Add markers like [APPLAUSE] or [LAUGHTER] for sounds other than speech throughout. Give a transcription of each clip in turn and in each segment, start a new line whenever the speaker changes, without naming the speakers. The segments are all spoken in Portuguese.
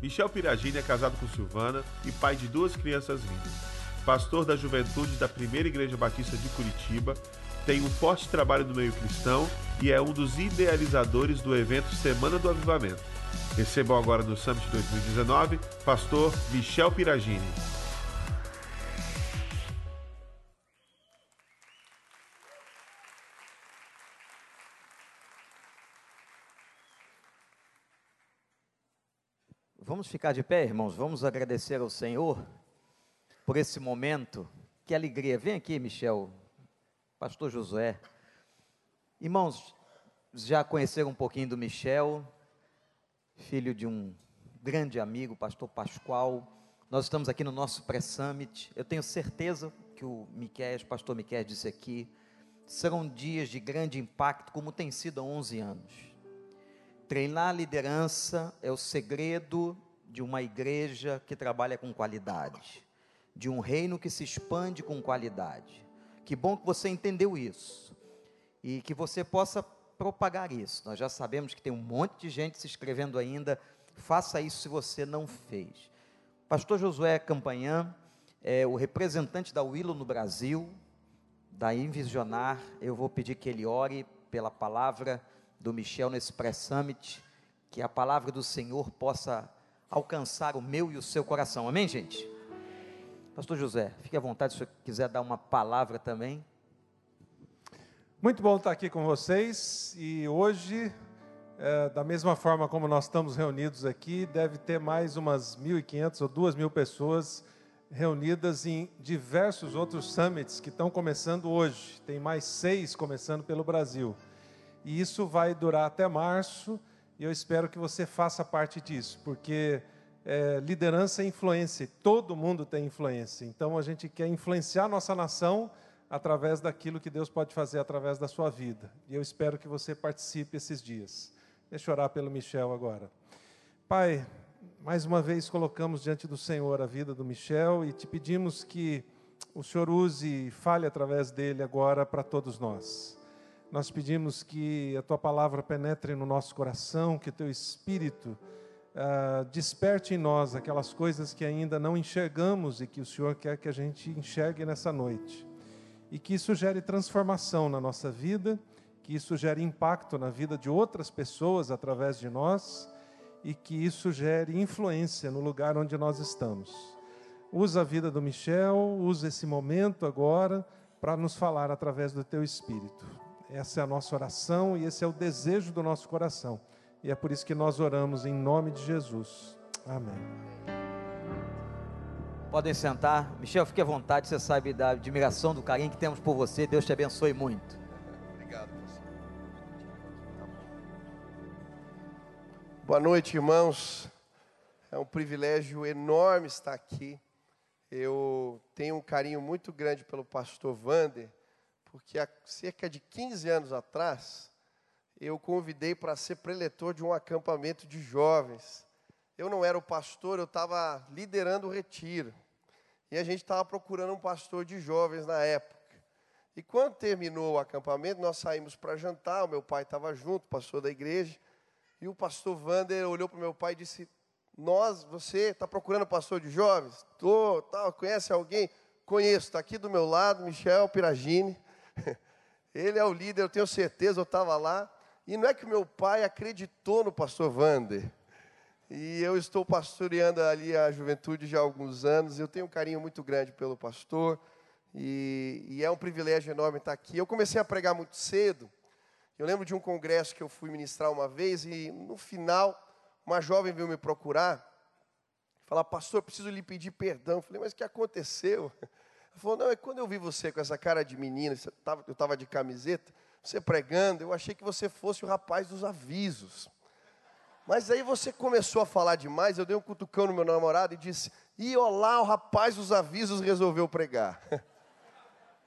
Michel Piragini é casado com Silvana e pai de duas crianças lindas. Pastor da juventude da Primeira Igreja Batista de Curitiba, tem um forte trabalho no meio cristão e é um dos idealizadores do evento Semana do Avivamento. Recebam agora no Summit 2019, pastor Michel Piragini.
Vamos ficar de pé, irmãos, vamos agradecer ao Senhor por esse momento. Que alegria. Vem aqui, Michel, Pastor Josué. Irmãos, já conheceram um pouquinho do Michel, filho de um grande amigo, Pastor Pascoal. Nós estamos aqui no nosso pré-summit. Eu tenho certeza que o Miquel, Pastor Miquel disse aqui, serão dias de grande impacto, como tem sido há 11 anos. Treinar a liderança é o segredo de uma igreja que trabalha com qualidade, de um reino que se expande com qualidade. Que bom que você entendeu isso e que você possa propagar isso. Nós já sabemos que tem um monte de gente se inscrevendo ainda. Faça isso se você não fez. Pastor Josué Campanhã é o representante da Willow no Brasil, da Invisionar. Eu vou pedir que ele ore pela palavra do Michel nesse pré-summit, que a palavra do Senhor possa alcançar o meu e o seu coração. Amém, gente? Pastor José, fique à vontade se você quiser dar uma palavra também.
Muito bom estar aqui com vocês e hoje, é, da mesma forma como nós estamos reunidos aqui, deve ter mais umas 1.500 ou 2.000 pessoas reunidas em diversos outros summits que estão começando hoje. Tem mais seis começando pelo Brasil. E isso vai durar até março, e eu espero que você faça parte disso, porque é, liderança é influência, todo mundo tem influência. Então a gente quer influenciar nossa nação através daquilo que Deus pode fazer através da sua vida. E eu espero que você participe esses dias. Deixa eu orar pelo Michel agora. Pai, mais uma vez colocamos diante do Senhor a vida do Michel e te pedimos que o Senhor use e fale através dele agora para todos nós. Nós pedimos que a tua palavra penetre no nosso coração, que teu espírito uh, desperte em nós aquelas coisas que ainda não enxergamos e que o Senhor quer que a gente enxergue nessa noite. E que isso gere transformação na nossa vida, que isso gere impacto na vida de outras pessoas através de nós e que isso gere influência no lugar onde nós estamos. Usa a vida do Michel, usa esse momento agora para nos falar através do teu espírito. Essa é a nossa oração e esse é o desejo do nosso coração. E é por isso que nós oramos em nome de Jesus. Amém.
Podem sentar. Michel, fique à vontade. Você sabe da admiração, do carinho que temos por você. Deus te abençoe muito.
Obrigado, pastor. Boa noite, irmãos. É um privilégio enorme estar aqui. Eu tenho um carinho muito grande pelo pastor Vander porque há cerca de 15 anos atrás, eu convidei para ser preletor de um acampamento de jovens. Eu não era o pastor, eu estava liderando o retiro. E a gente estava procurando um pastor de jovens na época. E quando terminou o acampamento, nós saímos para jantar, o meu pai estava junto, pastor da igreja, e o pastor Vander olhou para o meu pai e disse: Nós, você está procurando pastor de jovens? Estou, tal, conhece alguém? Conheço, está aqui do meu lado, Michel Piragini. [LAUGHS] Ele é o líder, eu tenho certeza, eu estava lá. E não é que meu pai acreditou no pastor Vander. E eu estou pastoreando ali a juventude já há alguns anos. Eu tenho um carinho muito grande pelo pastor. E, e, é um privilégio enorme estar aqui. Eu comecei a pregar muito cedo. Eu lembro de um congresso que eu fui ministrar uma vez. E no final, uma jovem veio me procurar. Falar, pastor, preciso lhe pedir perdão. Eu falei, mas o que aconteceu? Ele falou, não, é quando eu vi você com essa cara de menina, eu estava de camiseta, você pregando, eu achei que você fosse o rapaz dos avisos. Mas aí você começou a falar demais, eu dei um cutucão no meu namorado e disse, e olá, o rapaz dos avisos resolveu pregar. [LAUGHS]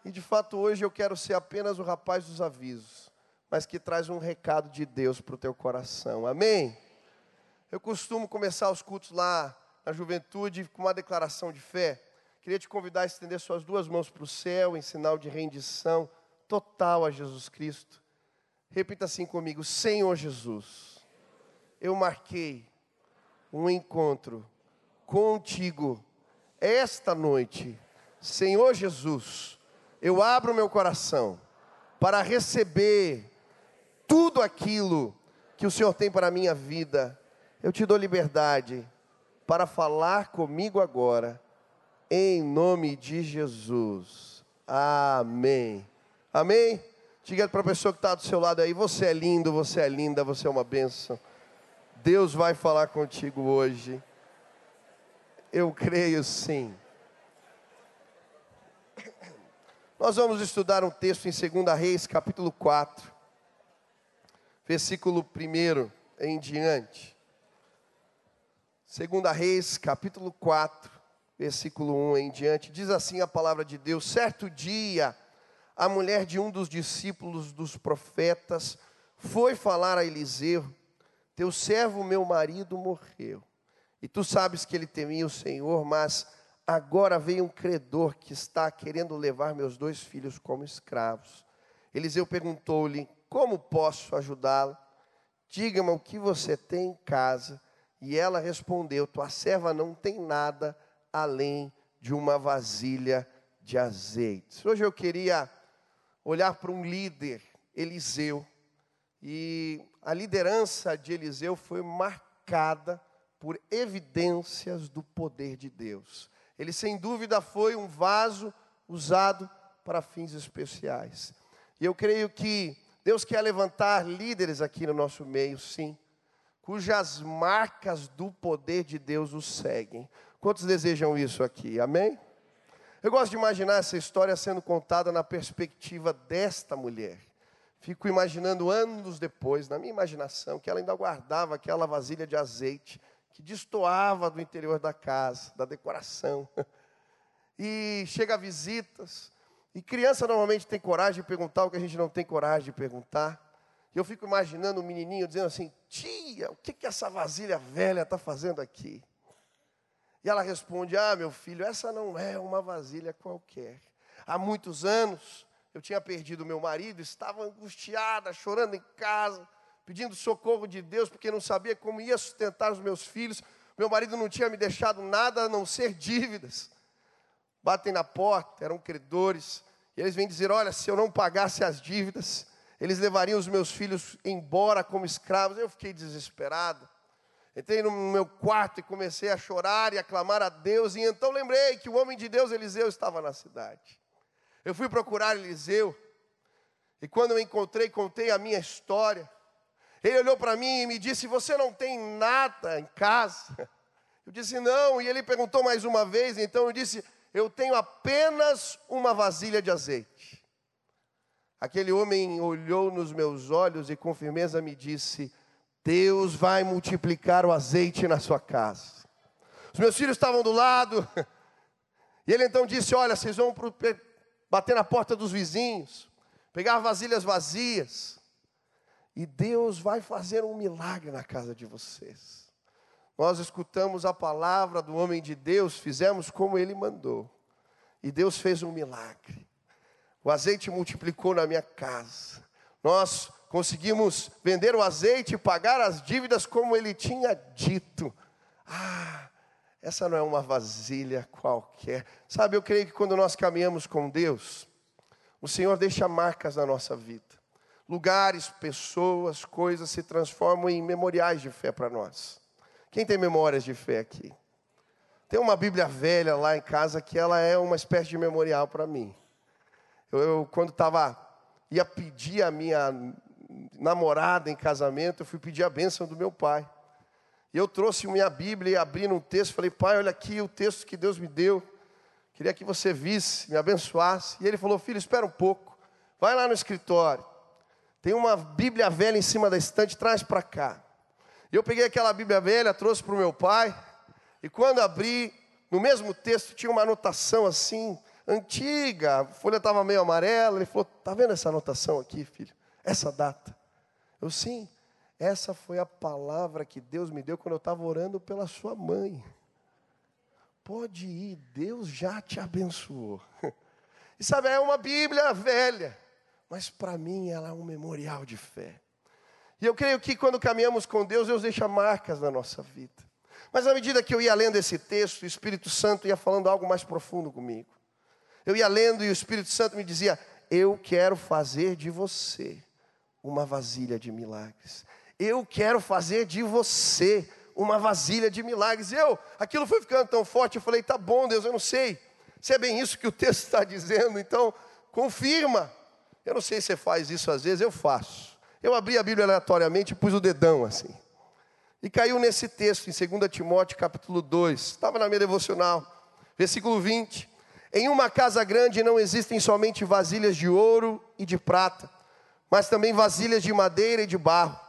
E de fato hoje eu quero ser apenas o rapaz dos avisos, mas que traz um recado de Deus para o teu coração. Amém? Eu costumo começar os cultos lá na juventude com uma declaração de fé. Queria te convidar a estender suas duas mãos para o céu em sinal de rendição total a Jesus Cristo. Repita assim comigo: Senhor Jesus, eu marquei um encontro contigo esta noite. Senhor Jesus, eu abro meu coração para receber tudo aquilo que o Senhor tem para a minha vida. Eu te dou liberdade para falar comigo agora, em nome de Jesus. Amém. Amém? Diga para a pessoa que está do seu lado aí: você é lindo, você é linda, você é uma bênção. Deus vai falar contigo hoje. Eu creio sim. Nós vamos estudar um texto em 2 Reis, capítulo 4, versículo 1 em diante. 2 Reis, capítulo 4, versículo 1 em diante, diz assim a palavra de Deus: Certo dia, a mulher de um dos discípulos dos profetas foi falar a Eliseu: Teu servo, meu marido, morreu. E tu sabes que ele temia o Senhor, mas agora veio um credor que está querendo levar meus dois filhos como escravos. Eliseu perguntou-lhe: Como posso ajudá-lo? Diga-me o que você tem em casa. E ela respondeu: Tua serva não tem nada além de uma vasilha de azeite. Hoje eu queria olhar para um líder, Eliseu, e a liderança de Eliseu foi marcada por evidências do poder de Deus. Ele, sem dúvida, foi um vaso usado para fins especiais. E eu creio que Deus quer levantar líderes aqui no nosso meio, sim, cujas marcas do poder de Deus os seguem. Quantos desejam isso aqui? Amém? Eu gosto de imaginar essa história sendo contada na perspectiva desta mulher. Fico imaginando anos depois, na minha imaginação, que ela ainda guardava aquela vasilha de azeite que destoava do interior da casa, da decoração. [LAUGHS] E chega visitas, e criança normalmente tem coragem de perguntar o que a gente não tem coragem de perguntar. E eu fico imaginando o um menininho dizendo assim: Tia, o que, que essa vasilha velha está fazendo aqui? E ela responde: Ah, meu filho, essa não é uma vasilha qualquer. Há muitos anos eu tinha perdido meu marido, estava angustiada, chorando em casa pedindo socorro de Deus, porque não sabia como ia sustentar os meus filhos. Meu marido não tinha me deixado nada a não ser dívidas. Batem na porta, eram credores, e eles vêm dizer: Olha, se eu não pagasse as dívidas, eles levariam os meus filhos embora como escravos. Eu fiquei desesperado. Entrei no meu quarto e comecei a chorar e a clamar a Deus, e então lembrei que o homem de Deus, Eliseu, estava na cidade. Eu fui procurar Eliseu, e quando eu encontrei, contei a minha história. Ele olhou para mim e me disse: Você não tem nada em casa? [LAUGHS] Eu disse: Não. E ele perguntou mais uma vez. Então eu disse: Eu tenho apenas uma vasilha de azeite. Aquele homem olhou nos meus olhos e com firmeza me disse: Deus vai multiplicar o azeite na sua casa. Os meus filhos estavam do lado. [LAUGHS] E ele então disse: Olha, vocês vão bater na porta dos vizinhos, pegar vasilhas vazias e Deus vai fazer um milagre na casa de vocês. Nós escutamos a palavra do homem de Deus, fizemos como ele mandou, e Deus fez um milagre. O azeite multiplicou na minha casa. Nós conseguimos vender o azeite e pagar as dívidas como ele tinha dito. Ah, essa não é uma vasilha qualquer. Sabe, eu creio que quando nós caminhamos com Deus, o Senhor deixa marcas na nossa vida lugares, pessoas, coisas se transformam em memoriais de fé para nós. Quem tem memórias de fé aqui? Tem uma Bíblia velha lá em casa que ela é uma espécie de memorial para mim. Eu, eu quando estava ia pedir a minha namorada em casamento, eu fui pedir a bênção do meu pai. E eu trouxe minha Bíblia e abri num texto, falei, pai, olha aqui o texto que Deus me deu. Queria que você visse, me abençoasse. E ele falou, filho, espera um pouco. Vai lá no escritório. Tem uma Bíblia velha em cima da estante, traz para cá. Eu peguei aquela Bíblia velha, trouxe para o meu pai, e quando abri, no mesmo texto tinha uma anotação assim, antiga, a folha estava meio amarela. Ele falou: Está vendo essa anotação aqui, filho? Essa data. Eu, sim, essa foi a palavra que Deus me deu quando eu estava orando pela sua mãe. Pode ir, Deus já te abençoou. [LAUGHS] E sabe, é uma Bíblia velha mas para mim ela é um memorial de fé. E eu creio que quando caminhamos com Deus, Deus deixa marcas na nossa vida. Mas à medida que eu ia lendo esse texto, o Espírito Santo ia falando algo mais profundo comigo. Eu ia lendo e o Espírito Santo me dizia: Eu quero fazer de você uma vasilha de milagres. Eu quero fazer de você uma vasilha de milagres. Eu, aquilo foi ficando tão forte, eu falei: Tá bom, Deus, eu não sei se é bem isso que o texto está dizendo, então confirma. Eu não sei se você faz isso às vezes, eu faço. Eu abri a Bíblia aleatoriamente e pus o dedão assim. E caiu nesse texto, em 2 Timóteo capítulo 2, estava na minha devocional, versículo 20. Em uma casa grande não existem somente vasilhas de ouro e de prata, mas também vasilhas de madeira e de barro.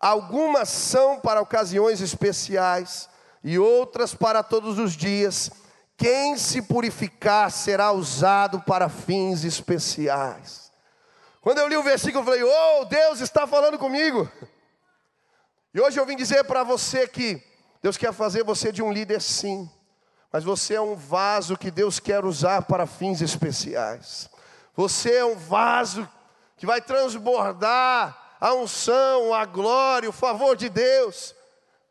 Algumas são para ocasiões especiais e outras para todos os dias. Quem se purificar será usado para fins especiais. Quando eu li o versículo, eu falei: Oh, Deus está falando comigo. E hoje eu vim dizer para você que Deus quer fazer você de um líder sim, mas você é um vaso que Deus quer usar para fins especiais. Você é um vaso que vai transbordar a unção, a glória, o favor de Deus.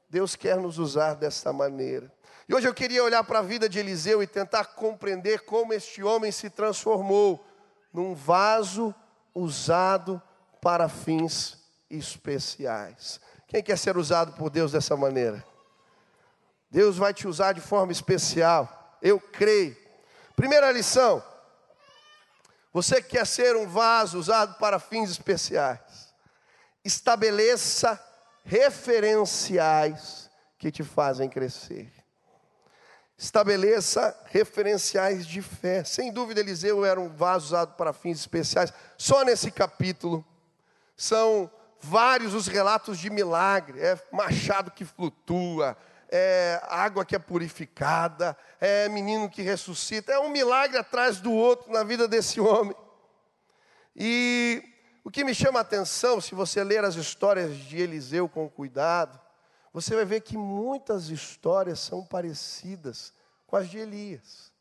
Deus quer nos usar desta maneira. E hoje eu queria olhar para a vida de Eliseu e tentar compreender como este homem se transformou num vaso usado para fins especiais. Quem quer ser usado por Deus dessa maneira? Deus vai te usar de forma especial, eu creio. Primeira lição: você quer ser um vaso usado para fins especiais, estabeleça referenciais que te fazem crescer. Estabeleça referenciais de fé. Sem dúvida, Eliseu era um vaso usado para fins especiais. Só nesse capítulo são vários os relatos de milagre, é machado que flutua, é água que é purificada, é menino que ressuscita, é um milagre atrás do outro na vida desse homem. E o que me chama a atenção, se você ler as histórias de Eliseu com cuidado, você vai ver que muitas histórias são parecidas com as de Elias.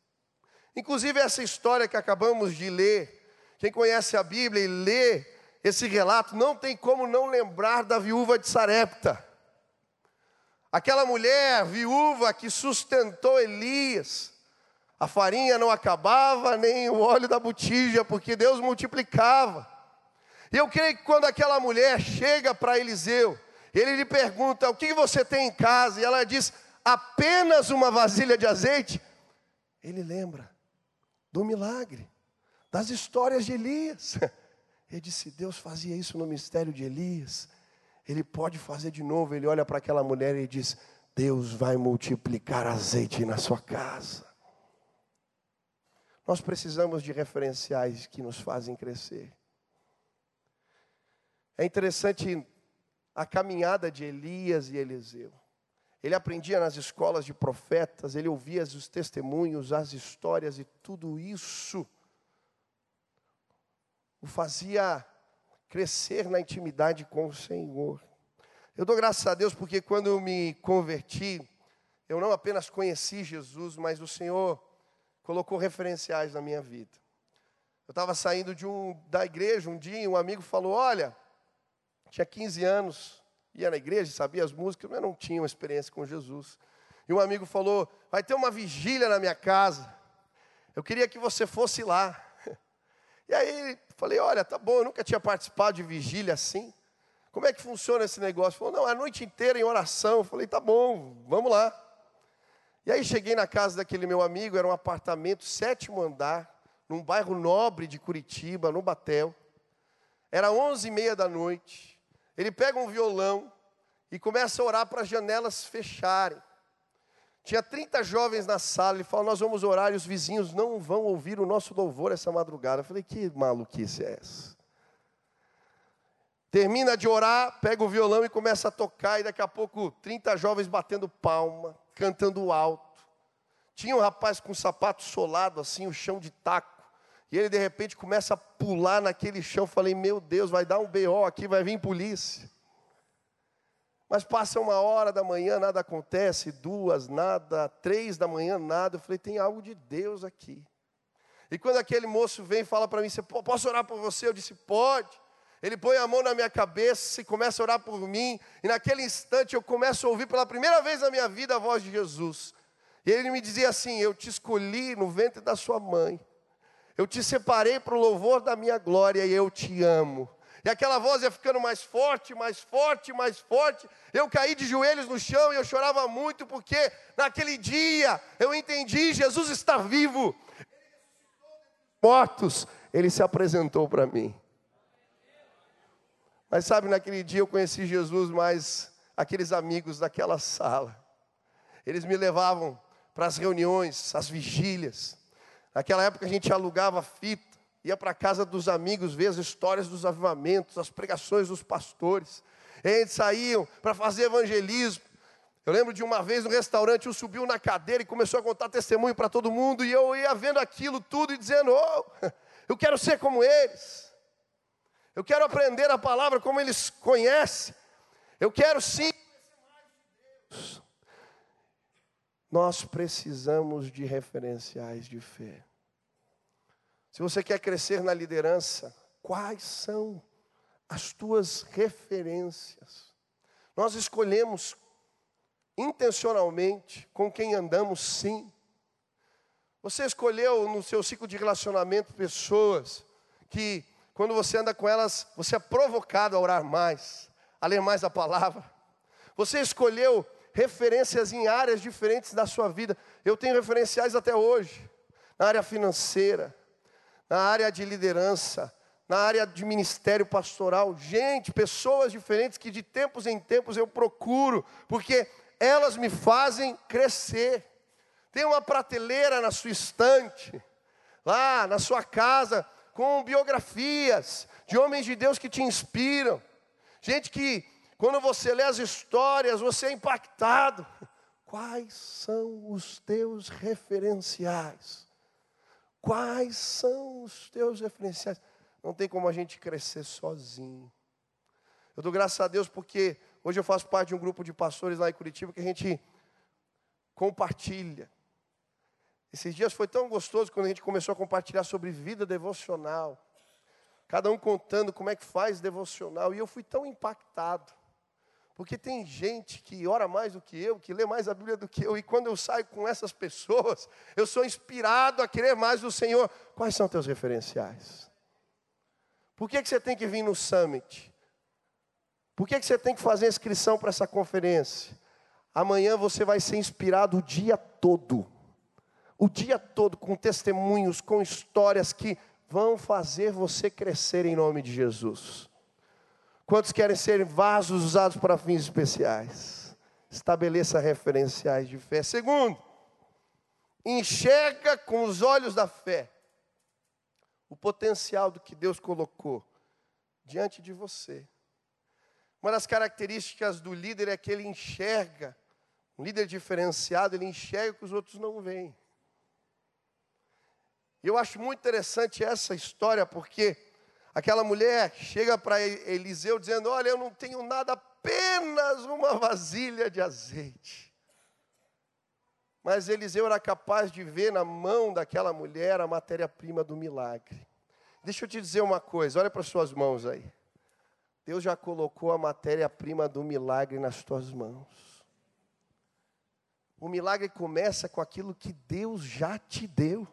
Inclusive essa história que acabamos de ler, quem conhece a Bíblia e lê esse relato, não tem como não lembrar da viúva de Sarepta. Aquela mulher viúva que sustentou Elias. A farinha não acabava, nem o óleo da botija, porque Deus multiplicava. E eu creio que quando aquela mulher chega para Eliseu, ele lhe pergunta: O que você tem em casa? E ela diz: Apenas uma vasilha de azeite. Ele lembra do milagre, das histórias de Elias. [LAUGHS] Ele disse: Deus fazia isso no mistério de Elias. Ele pode fazer de novo. Ele olha para aquela mulher e diz: Deus vai multiplicar azeite na sua casa. Nós precisamos de referenciais que nos fazem crescer. É interessante a caminhada de Elias e Eliseu. Ele aprendia nas escolas de profetas, ele ouvia os testemunhos, as histórias e tudo isso o fazia crescer na intimidade com o Senhor. Eu dou graças a Deus porque quando eu me converti, eu não apenas conheci Jesus, mas o Senhor colocou referenciais na minha vida. Eu estava saindo de um, da igreja um dia e um amigo falou: Olha, tinha 15 anos, ia na igreja, sabia as músicas, mas não tinha uma experiência com Jesus. E um amigo falou: Vai ter uma vigília na minha casa, eu queria que você fosse lá. E aí falei, olha, tá bom, eu nunca tinha participado de vigília assim. Como é que funciona esse negócio? Falou, não, a noite inteira em oração. Eu falei, tá bom, vamos lá. E aí cheguei na casa daquele meu amigo, era um apartamento, sétimo andar, num bairro nobre de Curitiba, no Batel. Era onze e meia da noite. Ele pega um violão e começa a orar para as janelas fecharem. Tinha 30 jovens na sala, ele falou: Nós vamos orar e os vizinhos não vão ouvir o nosso louvor essa madrugada. Eu falei: Que maluquice é essa? Termina de orar, pega o violão e começa a tocar, e daqui a pouco 30 jovens batendo palma, cantando alto. Tinha um rapaz com um sapato solado, assim, o chão de taco. E ele de repente começa a pular naquele chão. Falei, meu Deus, vai dar um BO aqui, vai vir polícia. Mas passa uma hora da manhã, nada acontece, duas, nada, três da manhã, nada. Eu falei, tem algo de Deus aqui. E quando aquele moço vem e fala para mim, posso orar por você? Eu disse, pode. Ele põe a mão na minha cabeça e começa a orar por mim, e naquele instante eu começo a ouvir pela primeira vez na minha vida a voz de Jesus. E ele me dizia assim: Eu te escolhi no ventre da sua mãe, eu te separei para o louvor da minha glória e eu te amo. E aquela voz ia ficando mais forte, mais forte, mais forte. Eu caí de joelhos no chão e eu chorava muito, porque naquele dia eu entendi: Jesus está vivo. Mortos, ele se apresentou para mim. Mas sabe, naquele dia eu conheci Jesus, mas aqueles amigos daquela sala, eles me levavam para as reuniões, as vigílias. Naquela época a gente alugava fita ia para a casa dos amigos ver as histórias dos avivamentos, as pregações dos pastores. Eles saíam para fazer evangelismo. Eu lembro de uma vez no restaurante, um subiu na cadeira e começou a contar testemunho para todo mundo, e eu ia vendo aquilo tudo e dizendo: Oh, [LAUGHS] eu quero ser como eles. Eu quero aprender a palavra como eles conhecem. Eu quero sim. Nós precisamos de referenciais de fé. Se você quer crescer na liderança, quais são as tuas referências? Nós escolhemos intencionalmente com quem andamos, sim. Você escolheu no seu ciclo de relacionamento pessoas que, quando você anda com elas, você é provocado a orar mais, a ler mais a palavra. Você escolheu referências em áreas diferentes da sua vida. Eu tenho referenciais até hoje, na área financeira, na área de liderança, na área de ministério pastoral. Gente, pessoas diferentes que de tempos em tempos eu procuro, porque elas me fazem crescer. Tem uma prateleira na sua estante, lá na sua casa, com biografias de homens de Deus que te inspiram. Gente que, quando você lê as histórias, você é impactado. Quais são os teus referenciais? Quais são os teus referenciais? Não tem como a gente crescer sozinho. Eu dou graças a Deus porque hoje eu faço parte de um grupo de pastores lá em Curitiba que a gente compartilha. Esses dias foi tão gostoso quando a gente começou a compartilhar sobre vida devocional. Cada um contando como é que faz devocional. E eu fui tão impactado. Porque tem gente que ora mais do que eu, que lê mais a Bíblia do que eu, e quando eu saio com essas pessoas, eu sou inspirado a querer mais do Senhor. Quais são teus referenciais? Por que, que você tem que vir no summit? Por que, que você tem que fazer inscrição para essa conferência? Amanhã você vai ser inspirado o dia todo. O dia todo com testemunhos, com histórias que vão fazer você crescer em nome de Jesus. Quantos querem ser vasos usados para fins especiais? Estabeleça referenciais de fé. Segundo, enxerga com os olhos da fé o potencial do que Deus colocou diante de você. Uma das características do líder é que ele enxerga, um líder diferenciado, ele enxerga o que os outros não veem. E eu acho muito interessante essa história, porque Aquela mulher chega para Eliseu dizendo: Olha, eu não tenho nada, apenas uma vasilha de azeite. Mas Eliseu era capaz de ver na mão daquela mulher a matéria-prima do milagre. Deixa eu te dizer uma coisa, olha para as suas mãos aí. Deus já colocou a matéria-prima do milagre nas tuas mãos. O milagre começa com aquilo que Deus já te deu.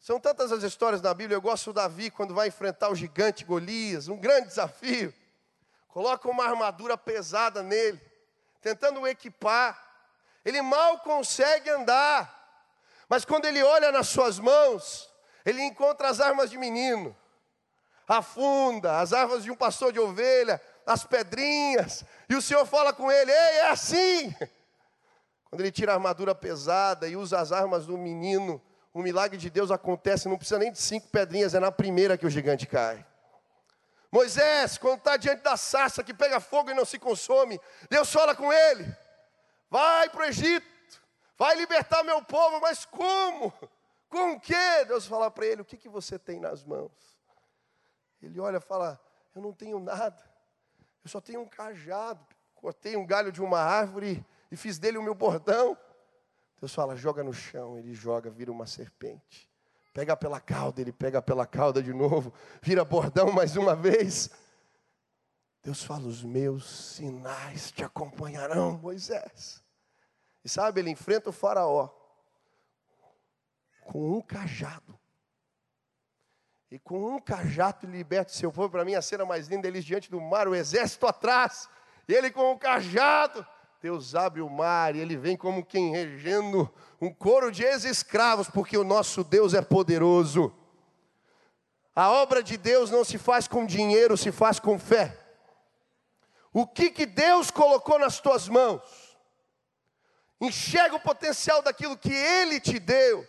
São tantas as histórias na Bíblia. Eu gosto do Davi quando vai enfrentar o gigante Golias, um grande desafio. Coloca uma armadura pesada nele, tentando o equipar. Ele mal consegue andar, mas quando ele olha nas suas mãos, ele encontra as armas de menino, afunda as armas de um pastor de ovelha, as pedrinhas, e o Senhor fala com ele: Ei, é assim. Quando ele tira a armadura pesada e usa as armas do menino, o milagre de Deus acontece, não precisa nem de cinco pedrinhas, é na primeira que o gigante cai. Moisés, quando está diante da sarça que pega fogo e não se consome, Deus fala com ele: vai para o Egito, vai libertar meu povo, mas como? Com o quê? Deus fala para ele: o que, que você tem nas mãos? Ele olha e fala: eu não tenho nada, eu só tenho um cajado. Cortei um galho de uma árvore e fiz dele o meu bordão. Deus fala, joga no chão, ele joga, vira uma serpente. Pega pela cauda, ele pega pela cauda de novo, vira bordão mais uma vez. Deus fala: Os meus sinais te acompanharão, Moisés. E sabe, ele enfrenta o Faraó com um cajado. E com um cajado liberta o seu povo. Para mim, a cena mais linda, eles diante do mar, o exército atrás. E ele com um cajado. Deus abre o mar e ele vem como quem regendo um coro de ex-escravos, porque o nosso Deus é poderoso. A obra de Deus não se faz com dinheiro, se faz com fé. O que, que Deus colocou nas tuas mãos? Enxerga o potencial daquilo que Ele te deu.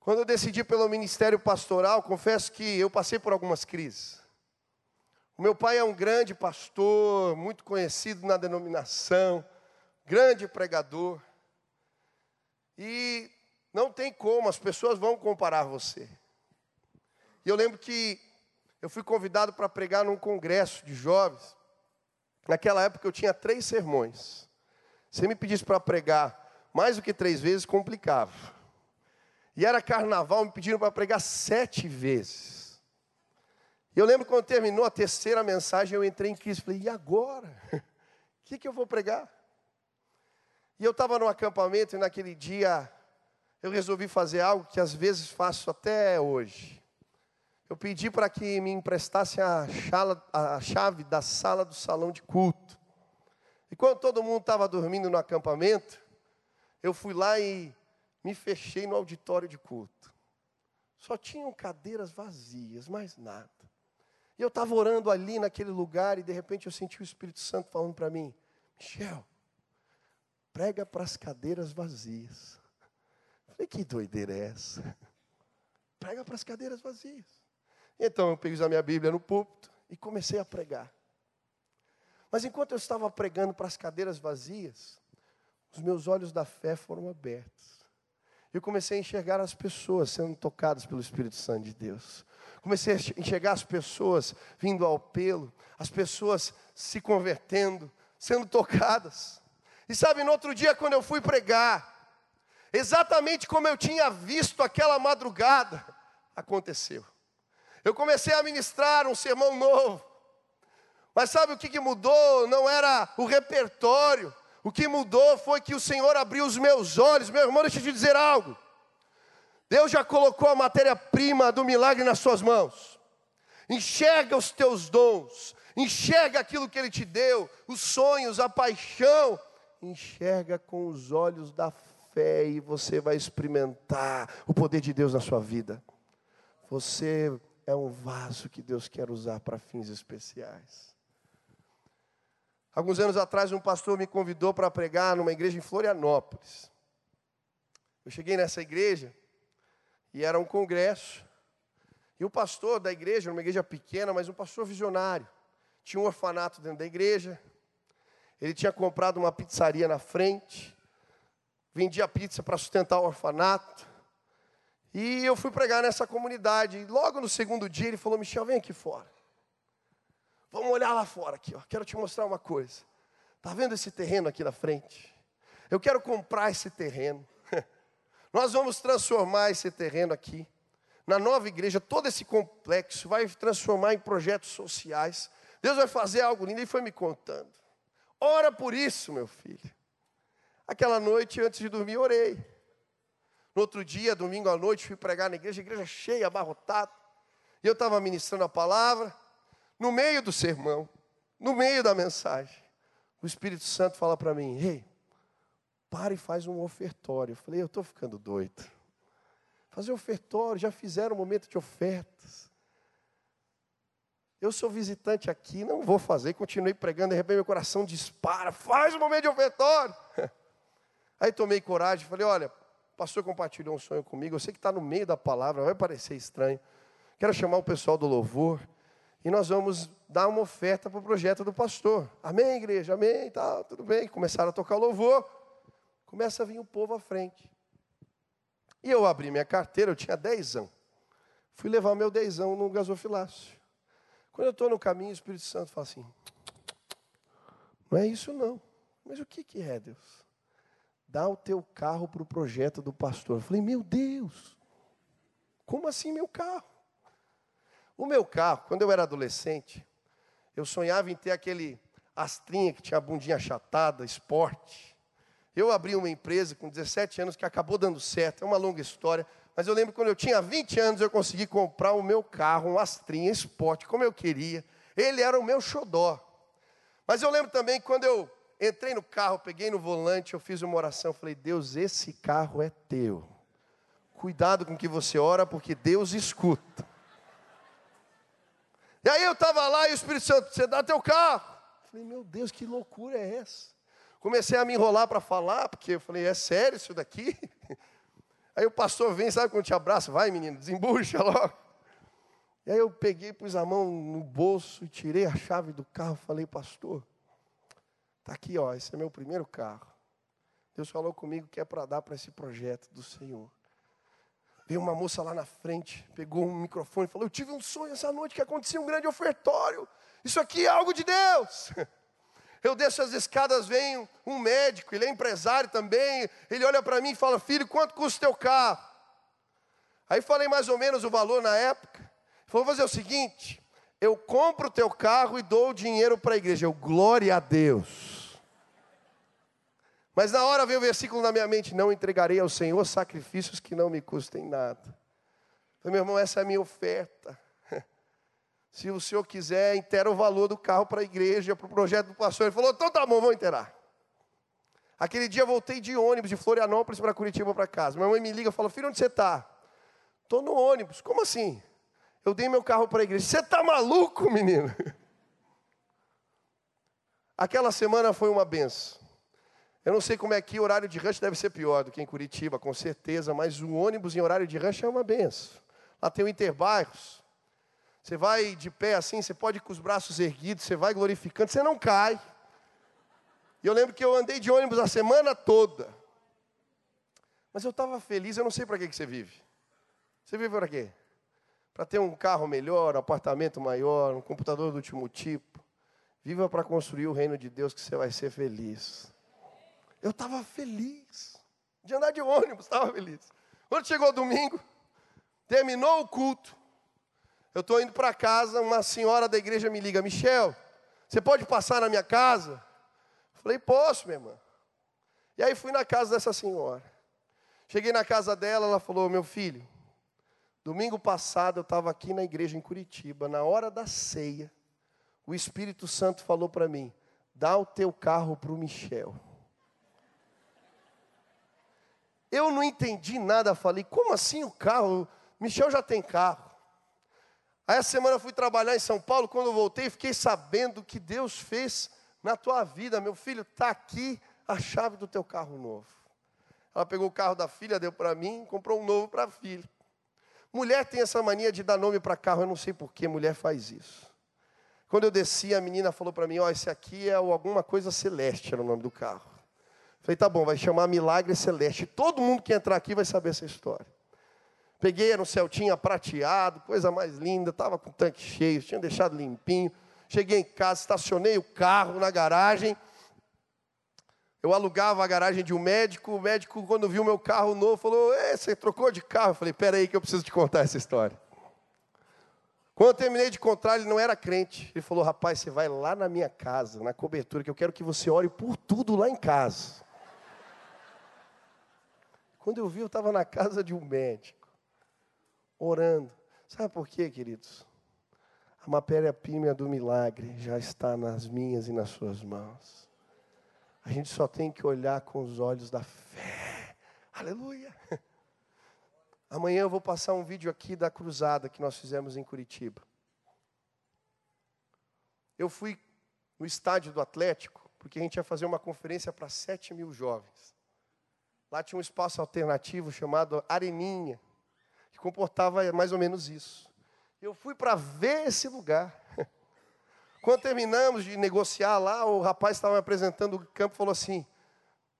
Quando eu decidi pelo ministério pastoral, confesso que eu passei por algumas crises. O meu pai é um grande pastor, muito conhecido na denominação, grande pregador. E não tem como, as pessoas vão comparar você. E eu lembro que eu fui convidado para pregar num congresso de jovens. Naquela época eu tinha três sermões. Se me pedisse para pregar mais do que três vezes, complicava. E era carnaval, me pediram para pregar sete vezes. E eu lembro quando terminou a terceira mensagem, eu entrei em crise. Falei, e agora? O [LAUGHS] que, que eu vou pregar? E eu estava no acampamento e naquele dia eu resolvi fazer algo que às vezes faço até hoje. Eu pedi para que me emprestasse a, chala, a chave da sala do salão de culto. E quando todo mundo estava dormindo no acampamento, eu fui lá e me fechei no auditório de culto. Só tinham cadeiras vazias, mais nada. E eu estava orando ali naquele lugar e de repente eu senti o Espírito Santo falando para mim: Michel, prega para as cadeiras vazias. Eu falei: que doideira é essa? [LAUGHS] Prega para as cadeiras vazias. Então eu peguei a minha Bíblia no púlpito e comecei a pregar. Mas enquanto eu estava pregando para as cadeiras vazias, os meus olhos da fé foram abertos eu comecei a enxergar as pessoas sendo tocadas pelo Espírito Santo de Deus. Comecei a enxergar as pessoas vindo ao pelo, as pessoas se convertendo, sendo tocadas. E sabe, no outro dia, quando eu fui pregar, exatamente como eu tinha visto aquela madrugada, aconteceu. Eu comecei a ministrar um sermão novo. Mas sabe o que, que mudou? Não era o repertório, o que mudou foi que o Senhor abriu os meus olhos. Meu irmão, deixa eu te dizer algo. Deus já colocou a matéria-prima do milagre nas suas mãos. Enxerga os teus dons, enxerga aquilo que Ele te deu, os sonhos, a paixão. Enxerga com os olhos da fé e você vai experimentar o poder de Deus na sua vida. Você é um vaso que Deus quer usar para fins especiais. Alguns anos atrás, um pastor me convidou para pregar numa igreja em Florianópolis. Eu cheguei nessa igreja e era um congresso. E o pastor da igreja, uma igreja pequena, mas um pastor visionário, tinha um orfanato dentro da igreja. Ele tinha comprado uma pizzaria na frente, vendia pizza para sustentar o orfanato. E eu fui pregar nessa comunidade. E logo no segundo dia ele falou: Michel, vem aqui fora. Vamos olhar lá fora aqui, ó. Quero te mostrar uma coisa. Tá vendo esse terreno aqui na frente? Eu quero comprar esse terreno. Nós vamos transformar esse terreno aqui na nova igreja, todo esse complexo vai transformar em projetos sociais. Deus vai fazer algo lindo e foi me contando. Ora por isso, meu filho. Aquela noite, antes de dormir, orei. No outro dia, domingo à noite, fui pregar na igreja, igreja cheia, abarrotada. E eu estava ministrando a palavra no meio do sermão, no meio da mensagem, o Espírito Santo fala para mim: Ei, para e faz um ofertório. Eu falei: Eu estou ficando doido. Fazer ofertório, já fizeram um momento de ofertas. Eu sou visitante aqui, não vou fazer. Continuei pregando, de repente meu coração dispara. Faz um momento de ofertório. [LAUGHS] Aí tomei coragem, falei: Olha, o pastor compartilhou um sonho comigo. Eu sei que está no meio da palavra, vai parecer estranho. Quero chamar o pessoal do louvor e nós vamos dar uma oferta para o projeto do pastor. Amém, igreja? Amém, tá, tudo bem. Começaram a tocar louvor, começa a vir o povo à frente. E eu abri minha carteira, eu tinha dezão. Fui levar meu dezão no gasofilácio. Quando eu estou no caminho, o Espírito Santo fala assim: Não é isso não. Mas o que, que é, Deus? dá o teu carro para o projeto do pastor. Eu falei, meu Deus, como assim meu carro? O meu carro, quando eu era adolescente, eu sonhava em ter aquele astrinha que tinha a bundinha achatada, esporte. Eu abri uma empresa com 17 anos que acabou dando certo, é uma longa história. Mas eu lembro quando eu tinha 20 anos, eu consegui comprar o meu carro, um astrinha esporte, como eu queria. Ele era o meu xodó. Mas eu lembro também quando eu entrei no carro, peguei no volante, eu fiz uma oração, falei: Deus, esse carro é teu. Cuidado com o que você ora, porque Deus escuta. E aí eu estava lá e o Espírito Santo, você dá teu carro. Falei, meu Deus, que loucura é essa? Comecei a me enrolar para falar, porque eu falei, é sério isso daqui? [LAUGHS] Aí o pastor vem, sabe quando te abraça? Vai, menino, desembucha logo. E aí eu peguei, pus a mão no bolso, tirei a chave do carro, falei, pastor, Está aqui, ó, esse é meu primeiro carro. Deus falou comigo que é para dar para esse projeto do Senhor. Veio uma moça lá na frente, pegou um microfone e falou: Eu tive um sonho essa noite que acontecia um grande ofertório. Isso aqui é algo de Deus. [LAUGHS] Eu desço as escadas, vem um médico, ele é empresário também. Ele olha para mim e fala: Filho, quanto custa o teu carro? Aí falei mais ou menos o valor na época. Ele falou: Vou fazer o seguinte: eu compro o teu carro e dou o dinheiro para a igreja. Eu, glória a Deus. Mas na hora veio o versículo na minha mente: não entregarei ao Senhor sacrifícios que não me custem nada. Falei, meu irmão, essa é a minha oferta. Se o senhor quiser, intera o valor do carro para a igreja, para o projeto do pastor. Ele falou: então tá bom, vamos interar. Aquele dia voltei de ônibus de Florianópolis para Curitiba para casa. Minha mãe me liga e fala: Filho, onde você está? Estou no ônibus. Como assim? Eu dei meu carro para a igreja. Você está maluco, menino? [LAUGHS] Aquela semana foi uma benção. Eu não sei como é que o horário de rush deve ser pior do que em Curitiba, com certeza, mas o ônibus em horário de rush é uma benção. Lá tem o Interbairros. Você vai de pé assim, você pode ir com os braços erguidos, você vai glorificando, você não cai. E eu lembro que eu andei de ônibus a semana toda. Mas eu estava feliz, eu não sei para que, que você vive. Você vive para quê? para ter um carro melhor, um apartamento maior, um computador do último tipo. Viva para construir o reino de Deus que você vai ser feliz. Eu estava feliz. De andar de ônibus, estava feliz. Quando chegou domingo, terminou o culto. Eu estou indo para casa, uma senhora da igreja me liga, Michel, você pode passar na minha casa? falei, posso, minha irmã. E aí fui na casa dessa senhora. Cheguei na casa dela, ela falou, meu filho, Domingo passado eu estava aqui na igreja em Curitiba, na hora da ceia, o Espírito Santo falou para mim: dá o teu carro para o Michel. Eu não entendi nada, falei, como assim o carro? Michel já tem carro. Aí essa semana eu fui trabalhar em São Paulo, quando eu voltei, fiquei sabendo que Deus fez na tua vida, meu filho, está aqui a chave do teu carro novo. Ela pegou o carro da filha, deu para mim, comprou um novo para a filha. Mulher tem essa mania de dar nome para carro, eu não sei por que mulher faz isso. Quando eu desci, a menina falou para mim: Ó, oh, esse aqui é alguma coisa celeste, era o nome do carro. Falei: tá bom, vai chamar Milagre Celeste. Todo mundo que entrar aqui vai saber essa história. Peguei, era um Celtinha prateado, coisa mais linda, estava com o tanque cheio, tinha deixado limpinho. Cheguei em casa, estacionei o carro na garagem. Eu alugava a garagem de um médico, o médico, quando viu meu carro novo, falou: Você trocou de carro? Eu falei: Peraí, que eu preciso te contar essa história. Quando eu terminei de contar, ele não era crente. Ele falou: Rapaz, você vai lá na minha casa, na cobertura, que eu quero que você ore por tudo lá em casa. Quando eu vi, eu estava na casa de um médico, orando. Sabe por quê, queridos? A matéria-prima do milagre já está nas minhas e nas suas mãos. A gente só tem que olhar com os olhos da fé. Aleluia! [LAUGHS] Amanhã eu vou passar um vídeo aqui da cruzada que nós fizemos em Curitiba. Eu fui no estádio do Atlético, porque a gente ia fazer uma conferência para 7 mil jovens. Lá tinha um espaço alternativo chamado Areninha, comportava mais ou menos isso. Eu fui para ver esse lugar. [LAUGHS] Quando terminamos de negociar lá, o rapaz estava me apresentando o campo e falou assim: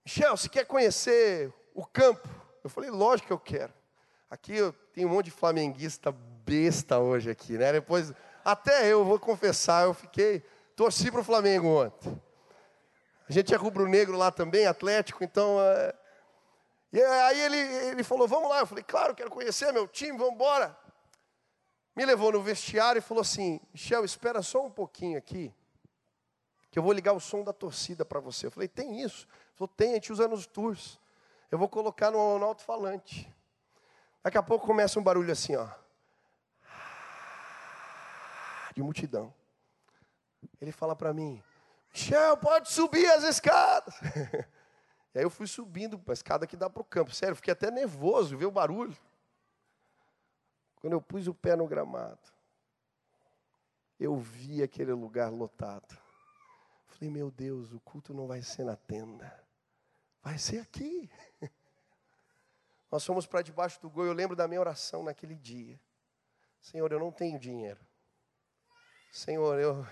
Michel, você quer conhecer o campo? Eu falei, lógico que eu quero. Aqui eu tenho um monte de flamenguista besta hoje aqui, né? Depois, até eu vou confessar, eu fiquei, torci para o Flamengo ontem. A gente é rubro-negro lá também, Atlético, então é, E aí ele, ele falou, vamos lá. Eu falei, claro, quero conhecer meu time, vamos embora. Me levou no vestiário e falou assim, Michel, espera só um pouquinho aqui, que eu vou ligar o som da torcida para você. Eu falei, tem isso? Ele falou, tem, a gente usa nos tours. Eu vou colocar no, no alto-falante. Daqui a pouco começa um barulho assim, ó. De multidão. Ele fala para mim, Michel, pode subir as escadas. [LAUGHS] E aí eu fui subindo a escada que dá para o campo. Sério, fiquei até nervoso, ver o barulho. Quando eu pus o pé no gramado, eu vi aquele lugar lotado. Falei, meu Deus, o culto não vai ser na tenda, vai ser aqui. Nós fomos para debaixo do gol. Eu lembro da minha oração naquele dia. Senhor, eu não tenho dinheiro. Senhor, eu,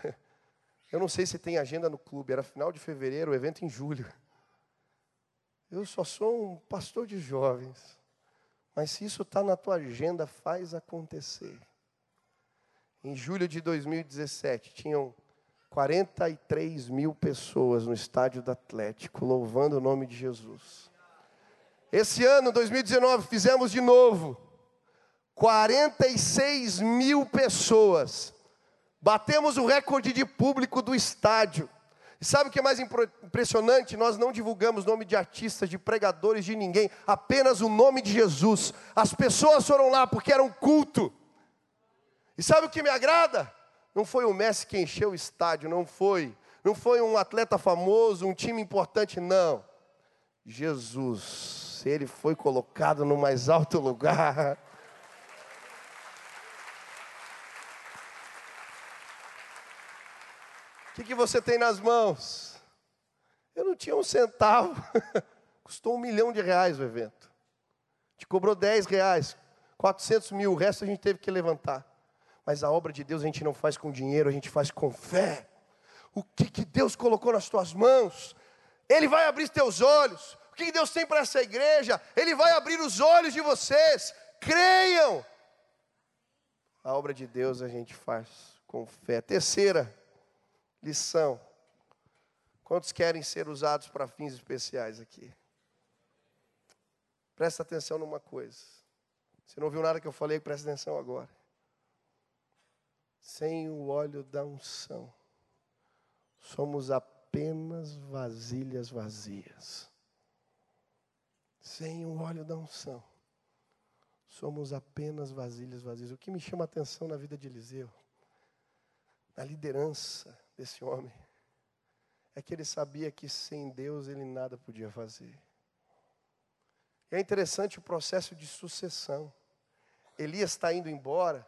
[LAUGHS] eu não sei se tem agenda no clube. Era final de fevereiro, o evento em julho. Eu só sou um pastor de jovens. Mas se isso está na tua agenda, faz acontecer. Em julho de 2017, tinham 43 mil pessoas no estádio do Atlético, louvando o nome de Jesus. Esse ano, 2019, fizemos de novo. 46 mil pessoas. Batemos o recorde de público do estádio. E sabe o que é mais impressionante? Nós não divulgamos nome de artistas, de pregadores, de ninguém, apenas o nome de Jesus. As pessoas foram lá porque era um culto. E sabe o que me agrada? Não foi o Messi que encheu o estádio, não foi. Não foi um atleta famoso, um time importante, não. Jesus, ele foi colocado no mais alto lugar. [LAUGHS] O que, que você tem nas mãos? Eu não tinha um centavo. [LAUGHS] Custou um milhão de reais o evento. Te cobrou 10 reais, 400 mil, o resto a gente teve que levantar. Mas a obra de Deus a gente não faz com dinheiro, a gente faz com fé. O que, que Deus colocou nas tuas mãos? Ele vai abrir teus olhos. O que, que Deus tem para essa igreja? Ele vai abrir os olhos de vocês. Creiam. A obra de Deus a gente faz com fé. Terceira, lição. Quantos querem ser usados para fins especiais aqui? Presta atenção numa coisa. Você não ouviu nada que eu falei, presta atenção agora. Sem o óleo da unção, somos apenas vasilhas vazias. Sem o óleo da unção, somos apenas vasilhas vazias. O que me chama a atenção na vida de Eliseu, na liderança, desse homem é que ele sabia que sem Deus ele nada podia fazer. É interessante o processo de sucessão. Elias está indo embora,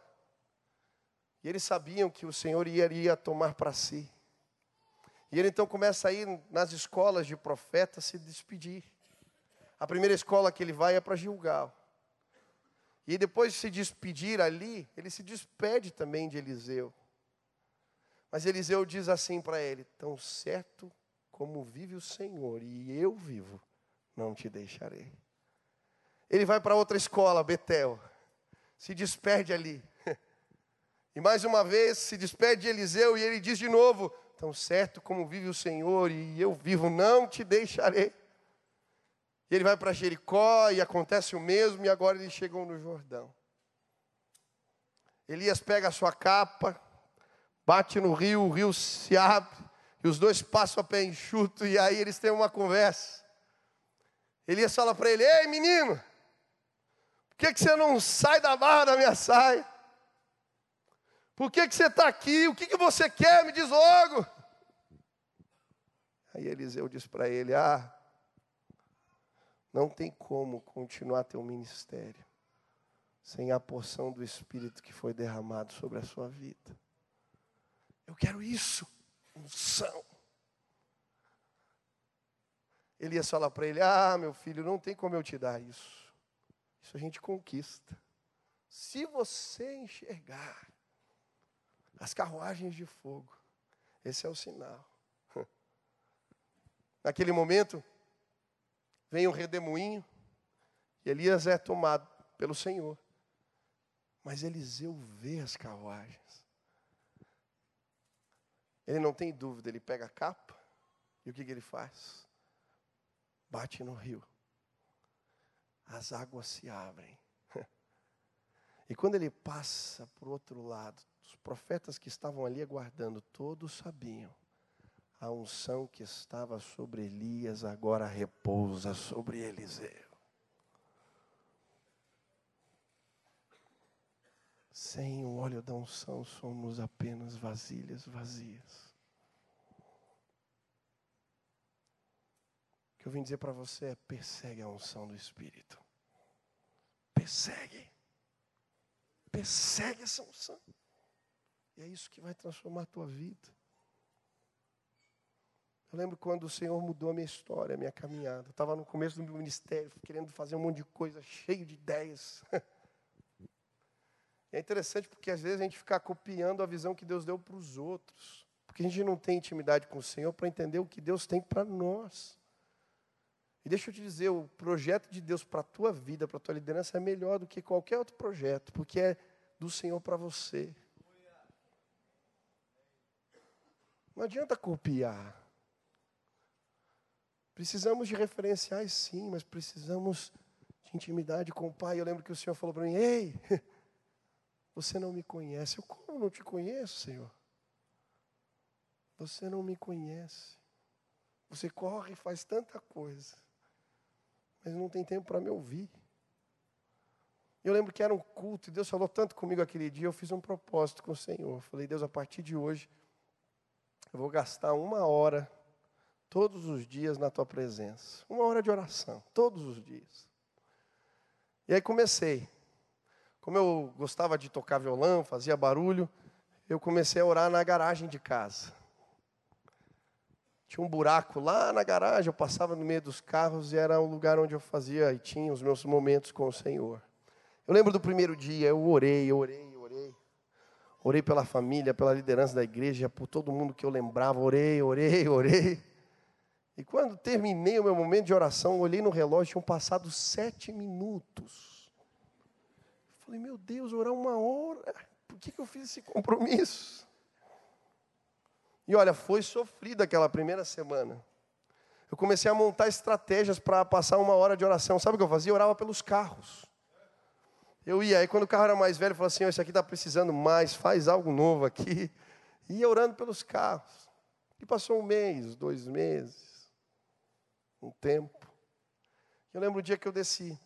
e eles sabiam que o Senhor iria tomar para si. E ele então começa a ir nas escolas de profetas se despedir. A primeira escola que ele vai é para Gilgal. E depois de se despedir ali, ele se despede também de Eliseu. Mas Eliseu diz assim para ele: Tão certo como vive o Senhor e eu vivo, não te deixarei. Ele vai para outra escola, Betel, se despede ali. [LAUGHS] E mais uma vez se despede de Eliseu e ele diz de novo: Tão certo como vive o Senhor e eu vivo, não te deixarei. E ele vai para Jericó e acontece o mesmo, e agora eles chegam no Jordão. Elias pega a sua capa, bate no rio, o rio se abre, e os dois passam a pé enxuto, e aí eles têm uma conversa. Elias fala para ele: Ei menino, por que, que você não sai da barra da minha saia? Por que, que você está aqui? O que, que você quer? Me diz logo. Aí Eliseu diz para ele: Ah, não tem como continuar teu ministério sem a porção do Espírito que foi derramado sobre a sua vida. Eu quero isso. Unção. Elias fala para ele: Ah, meu filho, não tem como eu te dar isso. Isso a gente conquista. Se você enxergar as carruagens de fogo, esse é o sinal. [LAUGHS] Naquele momento, vem um redemoinho, e Elias é tomado pelo Senhor. Mas Eliseu vê as carruagens. Ele não tem dúvida, ele pega a capa e o que, que ele faz? Bate no rio. as águas se abrem. [LAUGHS] E quando ele passa para o outro lado, os profetas que estavam ali aguardando, todos sabiam. A unção que estava sobre Elias agora repousa sobre Eliseu. Sem o óleo da unção, somos apenas vasilhas vazias. O que eu vim dizer para você é: persegue a unção do Espírito. Persegue. Persegue essa unção. E é isso que vai transformar a tua vida. Eu lembro quando o Senhor mudou a minha história, a minha caminhada. Eu estava no começo do meu ministério, querendo fazer um monte de coisa, cheio de ideias. [LAUGHS] é interessante porque às vezes a gente fica copiando a visão que Deus deu para os outros. Porque a gente não tem intimidade com o Senhor para entender o que Deus tem para nós. E deixa eu te dizer, o projeto de Deus para a tua vida, para a tua liderança, é melhor do que qualquer outro projeto, porque é do Senhor para você. Não adianta copiar. Precisamos de referenciais, sim, mas precisamos de intimidade com o Pai. Eu lembro que o Senhor falou para mim: Ei, [LAUGHS] você não me conhece. Eu, como não te conheço, Senhor? Você não me conhece. Você corre e faz tanta coisa, mas não tem tempo para me ouvir. Eu lembro que era um culto e Deus falou tanto comigo aquele dia. Eu fiz um propósito com o Senhor. Falei, Deus, a partir de hoje, eu vou gastar uma hora todos os dias na tua presença. Uma hora de oração, todos os dias. E aí comecei. Como eu gostava de tocar violão, fazia barulho, eu comecei a orar na garagem de casa. Tinha um buraco lá na garagem, eu passava no meio dos carros e era o lugar onde eu fazia e tinha os meus momentos com o Senhor. Eu lembro do primeiro dia, eu orei, eu orei, Orei pela família, pela liderança da igreja, por todo mundo que eu lembrava. Orei, orei, [LAUGHS] orei. E quando terminei o meu momento de oração, olhei no relógio, tinham passado sete minutos. Falei, meu Deus, orar uma hora. Por que, que eu fiz esse compromisso? E olha, foi sofrida aquela primeira semana. Eu comecei a montar estratégias para passar uma hora de oração. Sabe o que eu fazia? Eu orava pelos carros. Eu ia, aí quando o carro era mais velho, eu falava assim, oh, esse aqui está precisando mais, faz algo novo aqui. E ia orando pelos carros. E passou um mês, dois meses, um tempo. Eu lembro o dia que eu desci.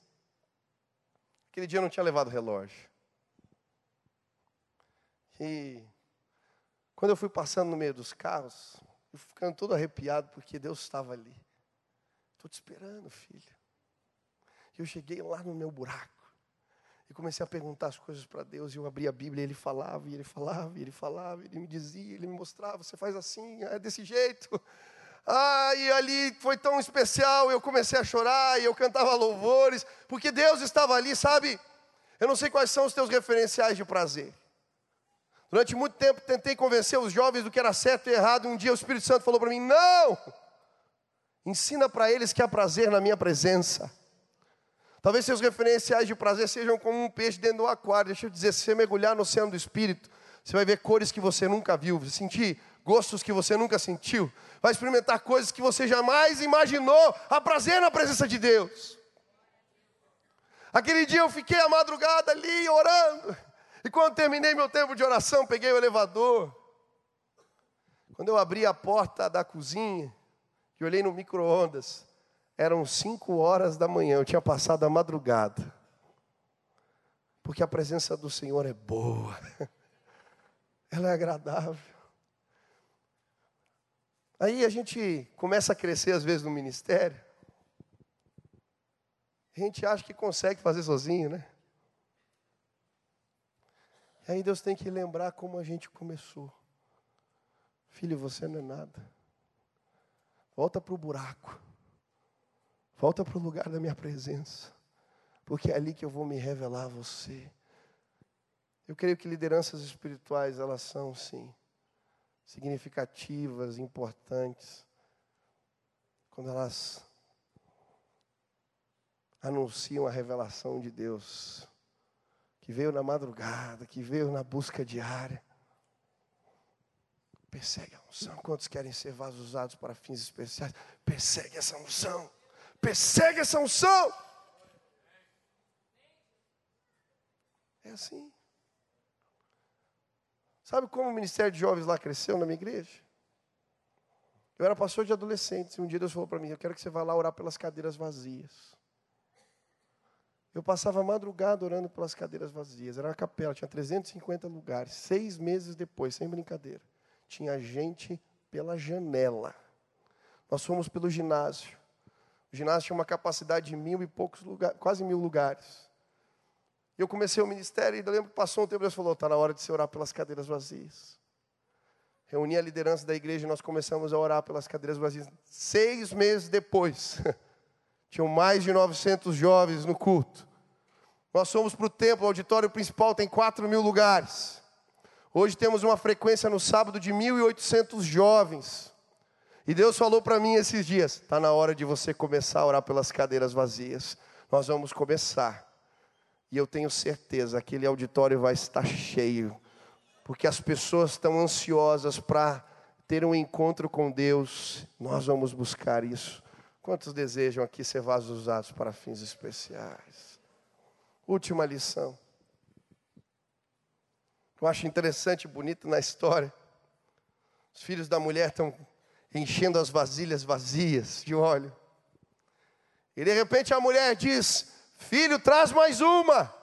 Aquele dia eu não tinha levado relógio. E quando eu fui passando no meio dos carros, eu ficando todo arrepiado porque Deus estava ali. Estou te esperando, filho. Eu cheguei lá no meu buraco. E comecei a perguntar as coisas para Deus, e eu abri a Bíblia, e ele falava, e ele falava, e ele falava, e ele me dizia, ele me mostrava, você faz assim, é desse jeito. Ah, ali foi tão especial, eu comecei a chorar, e eu cantava louvores, porque Deus estava ali, sabe? Eu não sei quais são os teus referenciais de prazer. Durante muito tempo tentei convencer os jovens do que era certo e errado, e um dia o Espírito Santo falou para mim: não! Ensina para eles que há prazer na minha presença. Talvez seus referenciais de prazer sejam como um peixe dentro do aquário. Deixa eu dizer, se você mergulhar no oceano do Espírito, você vai ver cores que você nunca viu, vai sentir gostos que você nunca sentiu, vai experimentar coisas que você jamais imaginou, a prazer na presença de Deus. Aquele dia eu fiquei a madrugada ali orando, e quando terminei meu tempo de oração, peguei o elevador. Quando eu abri a porta da cozinha, e olhei no micro-ondas, eram cinco horas da manhã, eu tinha passado a madrugada. Porque a presença do Senhor é boa, [LAUGHS] ela é agradável. Aí a gente começa a crescer às vezes no ministério. A gente acha que consegue fazer sozinho, né? E aí Deus tem que lembrar como a gente começou. Filho, você não é nada. Volta para o buraco. Volta para o lugar da minha presença, porque é ali que eu vou me revelar a você. Eu creio que lideranças espirituais, elas são, sim, significativas, importantes, quando elas anunciam a revelação de Deus, que veio na madrugada, que veio na busca diária. Persegue a unção. Quantos querem ser vasos usados para fins especiais? Persegue essa unção. Persegue essa unção. É assim. Sabe como o Ministério de Jovens lá cresceu na minha igreja? Eu era pastor de adolescentes e um dia Deus falou para mim: Eu quero que você vá lá orar pelas cadeiras vazias. Eu passava a madrugada orando pelas cadeiras vazias. Era uma capela, tinha 350 lugares. Seis meses depois, sem brincadeira, tinha gente pela janela. Nós fomos pelo ginásio. O ginásio tinha uma capacidade de mil e poucos lugares, quase mil lugares. Eu comecei o ministério e lembro que passou um tempo Deus falou: está na hora de se orar pelas cadeiras vazias. Reuni a liderança da igreja e nós começamos a orar pelas cadeiras vazias. Seis meses depois, [LAUGHS] tinham mais de 900 jovens no culto. Nós fomos para o templo, o auditório principal tem 4 mil lugares. Hoje temos uma frequência no sábado de 1.800 jovens. E Deus falou para mim esses dias: está na hora de você começar a orar pelas cadeiras vazias. Nós vamos começar. E eu tenho certeza, aquele auditório vai estar cheio, porque as pessoas estão ansiosas para ter um encontro com Deus. Nós vamos buscar isso. Quantos desejam aqui ser vasos usados para fins especiais? Última lição. Eu acho interessante e bonito na história. Os filhos da mulher estão enchendo as vasilhas vazias de óleo. E de repente a mulher diz: Filho, traz mais uma.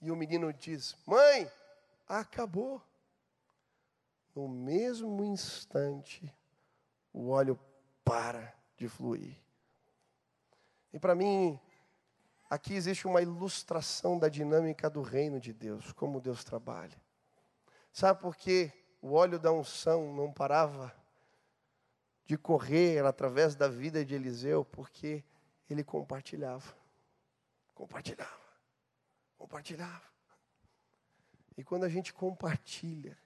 E o menino diz: Mãe, acabou. No mesmo instante, o óleo para de fluir. E para mim, aqui existe uma ilustração da dinâmica do reino de Deus, como Deus trabalha. Sabe por quê? o óleo da unção não parava de correr através da vida de Eliseu, porque ele compartilhava. Compartilhava. Compartilhava. E quando a gente compartilha,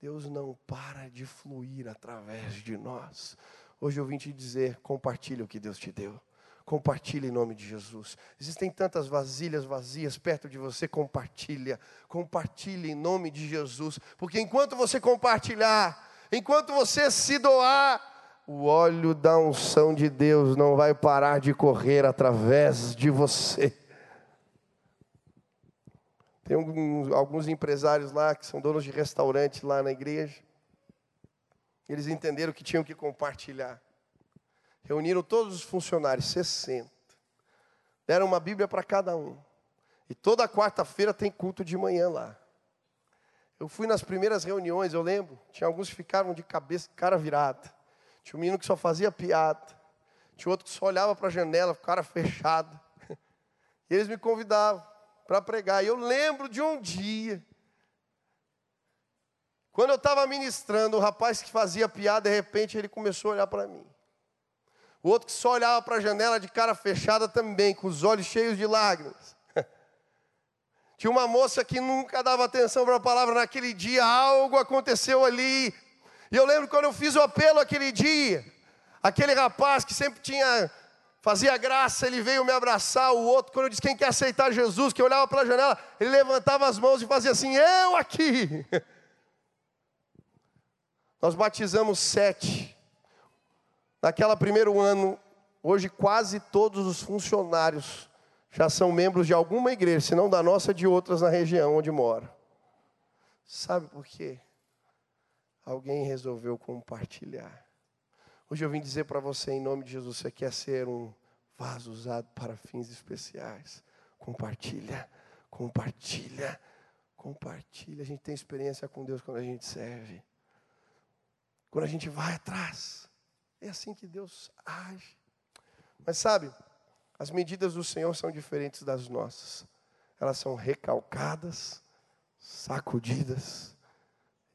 Deus não para de fluir através de nós. Hoje eu vim te dizer: compartilhe o que Deus te deu. Compartilhe em nome de Jesus. Existem tantas vasilhas vazias perto de você, compartilha. Compartilhe em nome de Jesus. Porque enquanto você compartilhar, enquanto você se doar, o óleo da unção de Deus não vai parar de correr através de você. Tem alguns, empresários lá que são donos de restaurante lá na igreja. Eles entenderam que tinham que compartilhar. Reuniram todos os funcionários, 60. Deram uma Bíblia para cada um. E toda quarta-feira tem culto de manhã lá. Eu fui nas primeiras reuniões, eu lembro, tinha alguns que ficaram de cabeça, cara virada. Tinha um menino que só fazia piada. Tinha outro que só olhava para a janela, cara fechado. [LAUGHS] E eles me convidavam para pregar. E eu lembro de um dia, quando eu estava ministrando, o rapaz que fazia piada, de repente ele começou a olhar para mim. O outro que só olhava para a janela de cara fechada também, com os olhos cheios de lágrimas. [LAUGHS] Tinha uma moça que nunca dava atenção para a palavra. Naquele dia, algo aconteceu ali. E eu lembro quando eu fiz o apelo aquele dia. Aquele rapaz que sempre tinha, fazia graça, ele veio me abraçar. O outro, quando eu disse quem quer aceitar Jesus, que eu olhava para a janela, ele levantava as mãos e fazia assim: Eu aqui. [LAUGHS] Nós batizamos sete. Naquela primeiro ano, hoje quase todos os funcionários já são membros de alguma igreja, se não da nossa, de outras na região onde mora. Sabe por quê? Alguém resolveu compartilhar. Hoje eu vim dizer para você, em nome de Jesus, você quer ser um vaso usado para fins especiais. Compartilha, compartilha, compartilha. A gente tem experiência com Deus quando a gente serve. Quando a gente vai atrás. É assim que Deus age. Mas sabe, as medidas do Senhor são diferentes das nossas. Elas são recalcadas, sacudidas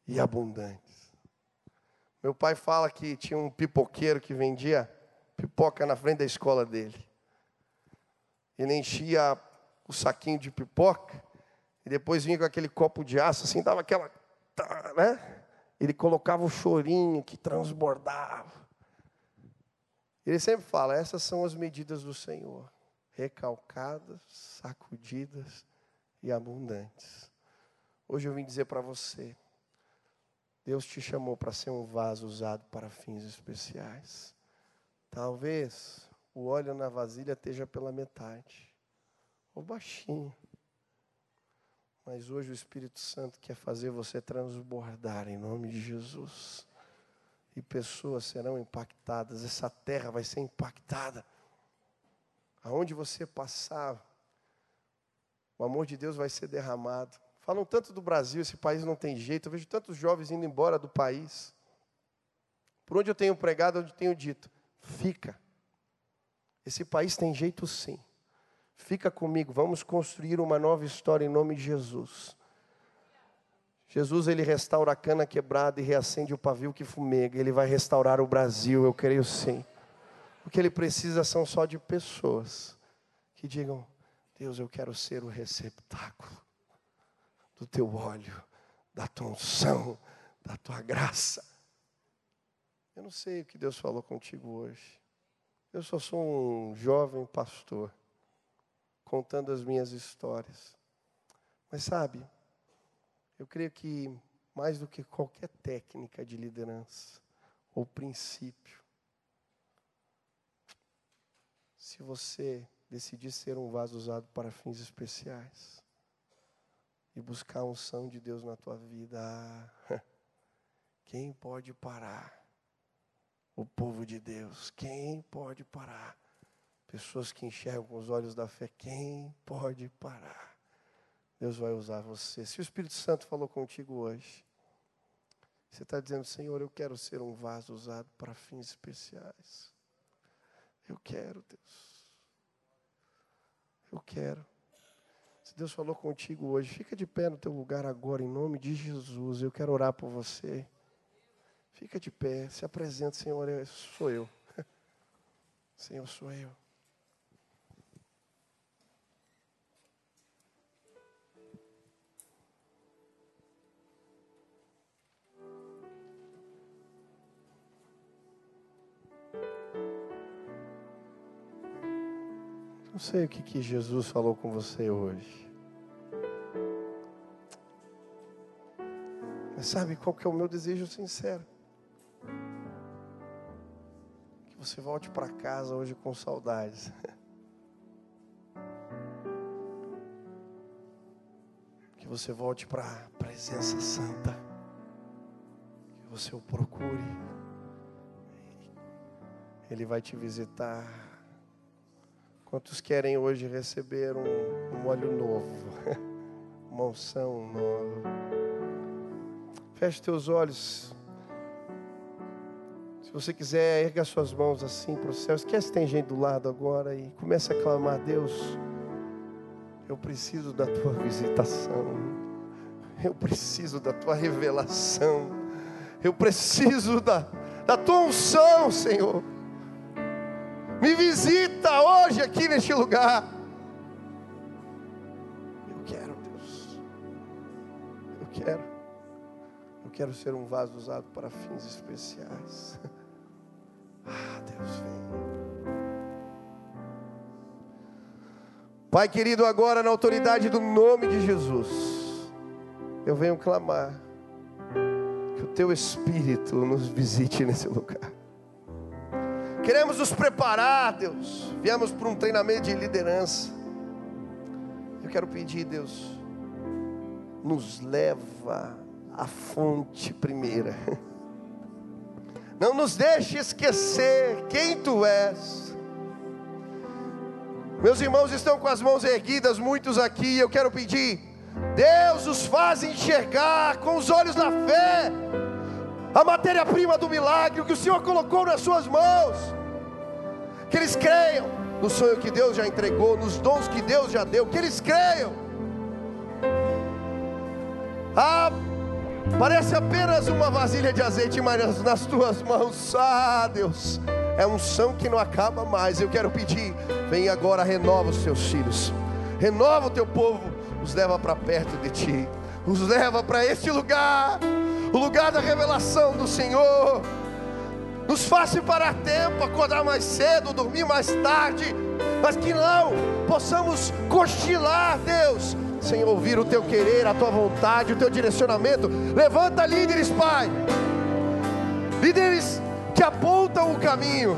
e abundantes. Meu pai fala que tinha um pipoqueiro que vendia pipoca na frente da escola dele. Ele enchia o saquinho de pipoca e depois vinha com aquele copo de aço, assim, dava aquela. Né? Ele colocava o chorinho que transbordava. Ele sempre fala: essas são as medidas do Senhor, recalcadas, sacudidas e abundantes. Hoje eu vim dizer para você: Deus te chamou para ser um vaso usado para fins especiais. Talvez o óleo na vasilha esteja pela metade, ou baixinho. Mas hoje o Espírito Santo quer fazer você transbordar em nome de Jesus. E pessoas serão impactadas, essa terra vai ser impactada. Aonde você passar, o amor de Deus vai ser derramado. Falam tanto do Brasil, esse país não tem jeito. Eu vejo tantos jovens indo embora do país. Por onde eu tenho pregado, onde eu tenho dito, fica. Esse país tem jeito sim. Fica comigo, vamos construir uma nova história em nome de Jesus. Jesus, ele restaura a cana quebrada e reacende o pavio que fumega. Ele vai restaurar o Brasil, eu creio sim. O que ele precisa são só de pessoas que digam: Deus, eu quero ser o receptáculo do teu óleo, da tua unção, da tua graça. Eu não sei o que Deus falou contigo hoje. Eu só sou um jovem pastor, contando as minhas histórias. Mas sabe, eu creio que mais do que qualquer técnica de liderança ou princípio, se você decidir ser um vaso usado para fins especiais e buscar a unção de Deus na tua vida, [LAUGHS] quem pode parar? O povo de Deus, quem pode parar? Pessoas que enxergam com os olhos da fé, quem pode parar? Deus vai usar você. Se o Espírito Santo falou contigo hoje, você está dizendo, Senhor, eu quero ser um vaso usado para fins especiais. Eu quero, Deus. Eu quero. Deus falou contigo hoje, fica de pé no teu lugar agora, em nome de Jesus. Eu quero orar por você. Fica de pé, se apresenta, Senhor, sou eu. [LAUGHS] Senhor, sou eu. Não sei o que, que Jesus falou com você hoje. Mas sabe qual que é o meu desejo sincero? Que você volte para casa hoje com saudades. [LAUGHS] Que você volte para a presença santa. Que você o procure. Ele vai te visitar Quantos querem hoje receber um, um óleo novo? [LAUGHS] Uma unção nova. Feche teus olhos. Se você quiser, erga suas mãos assim para o céu. Esquece que tem gente do lado agora e comece a clamar, Deus, eu preciso da tua visitação. Eu preciso da tua revelação. Eu preciso da, da tua unção, Senhor. Me visita hoje aqui neste lugar. Quero ser um vaso usado para fins especiais. [LAUGHS] Ah, Deus vem. Pai querido, agora na autoridade do nome de Jesus, eu venho clamar que o teu Espírito nos visite nesse lugar. Queremos nos preparar, Deus. Viemos para um treinamento de liderança. Eu quero pedir, Deus, nos leva à fonte primeira. [LAUGHS] Não nos deixe esquecer quem tu és. Meus irmãos estão com as mãos erguidas, muitos aqui. Eu quero pedir, Deus os faz enxergar com os olhos da fé a matéria-prima do milagre, que o Senhor colocou nas suas mãos. Que eles creiam no sonho que Deus já entregou, nos dons que Deus já deu, que eles creiam. Ah, parece apenas uma vasilha de azeite, mas nas tuas mãos, ah, Deus, é um som que não acaba mais. Eu quero pedir, vem agora, renova os teus filhos, renova o teu povo, os leva para perto de ti, os leva para este lugar o lugar da revelação do Senhor. Nos faça parar tempo, acordar mais cedo, dormir mais tarde, mas que não possamos cochilar, Deus, sem ouvir o teu querer, a tua vontade, o teu direcionamento. Levanta líderes, Pai, líderes que apontam o caminho,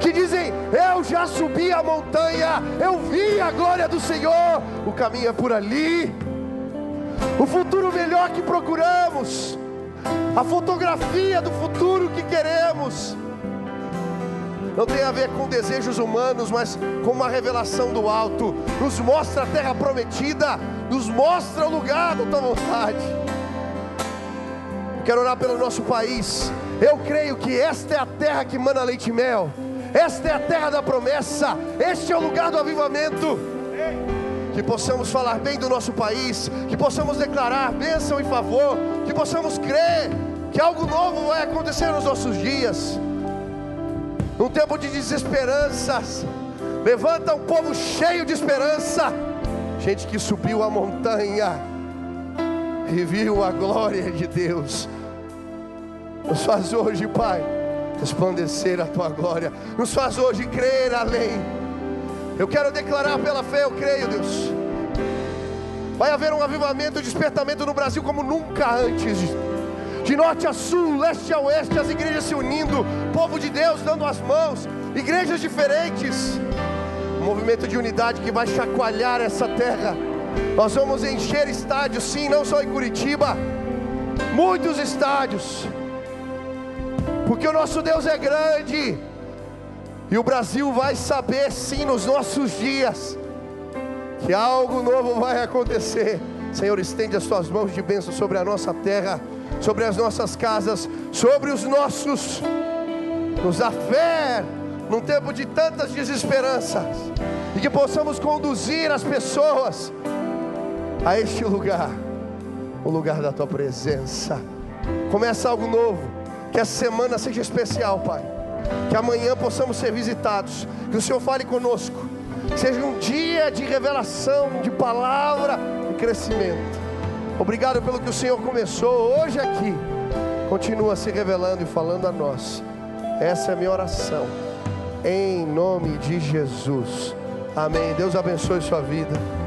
que dizem: Eu já subi a montanha, eu vi a glória do Senhor, o caminho é por ali. o futuro melhor que procuramos, a fotografia do futuro que queremos. Não tem a ver com desejos humanos, mas com uma revelação do alto. Nos mostra a terra prometida, nos mostra o lugar da tua vontade. Quero orar pelo nosso país. Eu creio que esta é a terra que mana leite e mel. Esta é a terra da promessa. Este é o lugar do avivamento. Que possamos falar bem do nosso país, que possamos declarar bênção e favor, que possamos crer que algo novo vai acontecer nos nossos dias. Num tempo de desesperanças, levanta um povo cheio de esperança, gente que subiu a montanha e viu a glória de Deus. Nos faz hoje, Pai, resplandecer a tua glória. Nos faz hoje crer além. Eu quero declarar pela fé, eu creio, Deus. Vai haver um avivamento, um despertamento no Brasil como nunca antes. De norte a sul, leste a oeste, as igrejas se unindo, povo de Deus dando as mãos, igrejas diferentes. Um movimento de unidade que vai chacoalhar essa terra. Nós vamos encher estádios, sim, não só em Curitiba, muitos estádios porque o nosso Deus é grande, e o Brasil vai saber sim nos nossos dias, que algo novo vai acontecer. Senhor, estende as tuas mãos de bênção sobre a nossa terra, sobre as nossas casas, sobre os nossos, nos dá fé num tempo de tantas desesperanças, e que possamos conduzir as pessoas a este lugar, o lugar da tua presença. Começa algo novo que essa semana seja especial, Pai. Que amanhã possamos ser visitados. Que o Senhor fale conosco. Que seja um dia de revelação, de palavra e crescimento. Obrigado pelo que o Senhor começou hoje aqui. Continua se revelando e falando a nós. Essa é a minha oração. Em nome de Jesus. Amém. Deus abençoe sua vida.